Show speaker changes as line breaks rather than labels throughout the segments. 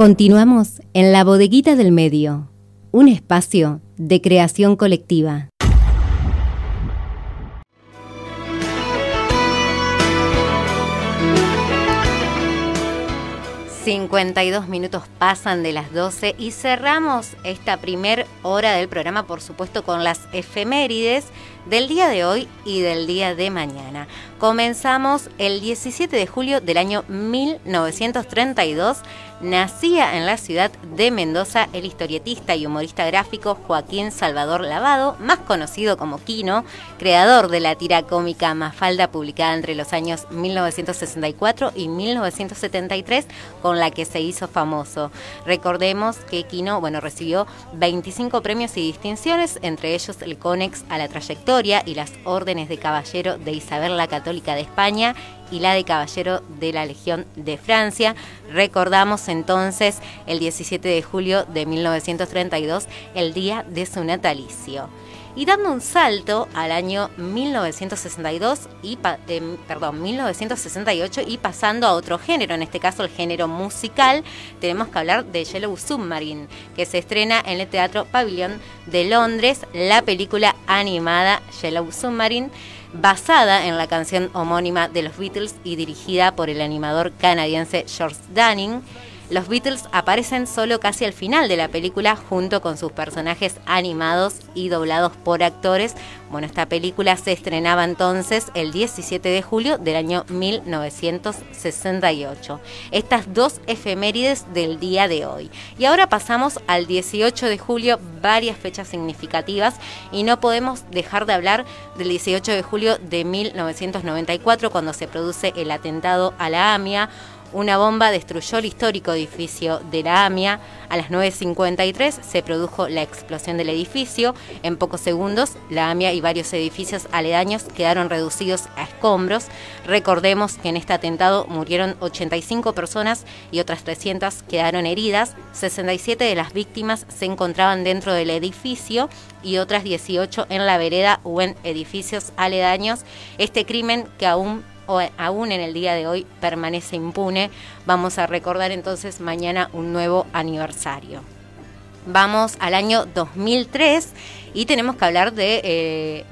Continuamos en la bodeguita del medio, un espacio de creación colectiva. 52 minutos pasan de las 12 y cerramos esta primer hora del programa, por supuesto, con las efemérides del día de hoy y del día de mañana. Comenzamos el 17 de julio del año 1932. Nacía en la ciudad de Mendoza el historietista y humorista gráfico Joaquín Salvador Lavado, más conocido como Quino, creador de la tira cómica Mafalda publicada entre los años 1964 y 1973, con la que se hizo famoso. Recordemos que Quino bueno, recibió 25 premios y distinciones, entre ellos el Conex a la trayectoria y las órdenes de caballero de Isabel la Católica de España y la de Caballero de la Legión de Francia. Recordamos entonces el 17 de julio de 1932, el día de su natalicio. Y dando un salto al año 1962 y eh, perdón, 1968 y pasando a otro género, en este caso el género musical, tenemos que hablar de Yellow Submarine, que se estrena en el Teatro Pavilión de Londres, la película animada Yellow Submarine basada en la canción homónima de los Beatles y dirigida por el animador canadiense George Dunning. Los Beatles aparecen solo casi al final de la película junto con sus personajes animados y doblados por actores. Bueno, esta película se estrenaba entonces el 17 de julio del año 1968. Estas dos efemérides del día de hoy. Y ahora pasamos al 18 de julio, varias fechas significativas y no podemos dejar de hablar del 18 de julio de 1994 cuando se produce el atentado a la AMIA una bomba destruyó el histórico edificio de la AMIA. A las 9.53 se produjo la explosión del edificio. En pocos segundos, la AMIA y varios edificios aledaños quedaron reducidos a escombros. Recordemos que en este atentado murieron 85 personas y otras 300 quedaron heridas. 67 de las víctimas se encontraban dentro del edificio y otras 18 en la vereda o en edificios aledaños. Este crimen que aún aún en el día de hoy permanece impune. Vamos a recordar entonces mañana un nuevo aniversario. Vamos al año 2003 y tenemos que hablar de eh,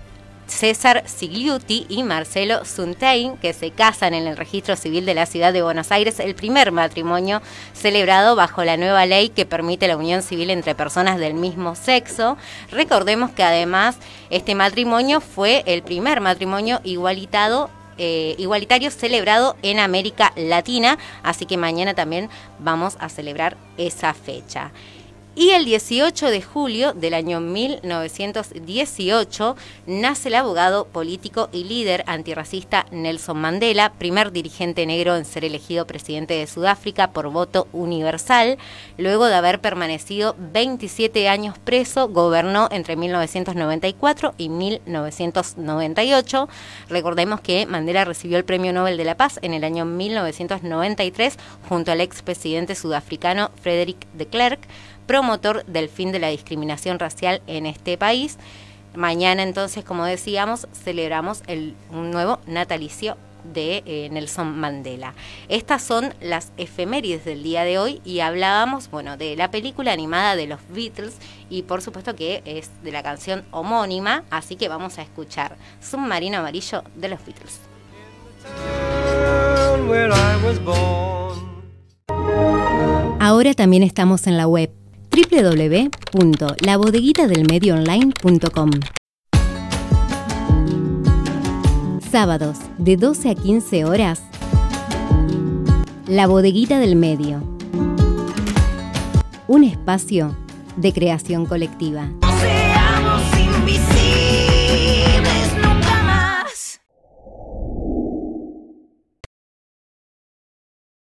César Sigliuti y Marcelo Suntein, que se casan en el registro civil de la ciudad de Buenos Aires, el primer matrimonio celebrado bajo la nueva ley que permite la unión civil entre personas del mismo sexo. Recordemos que además este matrimonio fue el primer matrimonio igualitado eh, celebrado en América Latina, así que mañana también vamos a celebrar esa fecha. Y el 18 de julio del año 1918 nace el abogado político y líder antirracista Nelson Mandela, primer dirigente negro en ser elegido presidente de Sudáfrica por voto universal. Luego de haber permanecido 27 años preso, gobernó entre 1994 y 1998. Recordemos que Mandela recibió el Premio Nobel de la Paz en el año 1993 junto al expresidente sudafricano Frederick de Klerk promotor del fin de la discriminación racial en este país. Mañana entonces, como decíamos, celebramos el, un nuevo natalicio de eh, Nelson Mandela. Estas son las efemérides del día de hoy y hablábamos, bueno, de la película animada de los Beatles y por supuesto que es de la canción homónima, así que vamos a escuchar Submarino Amarillo de los Beatles. Ahora también estamos en la web www.labodeguitadelmedioonline.com. Sábados, de 12 a 15 horas, La Bodeguita del Medio. Un espacio de creación colectiva. Invisibles, no.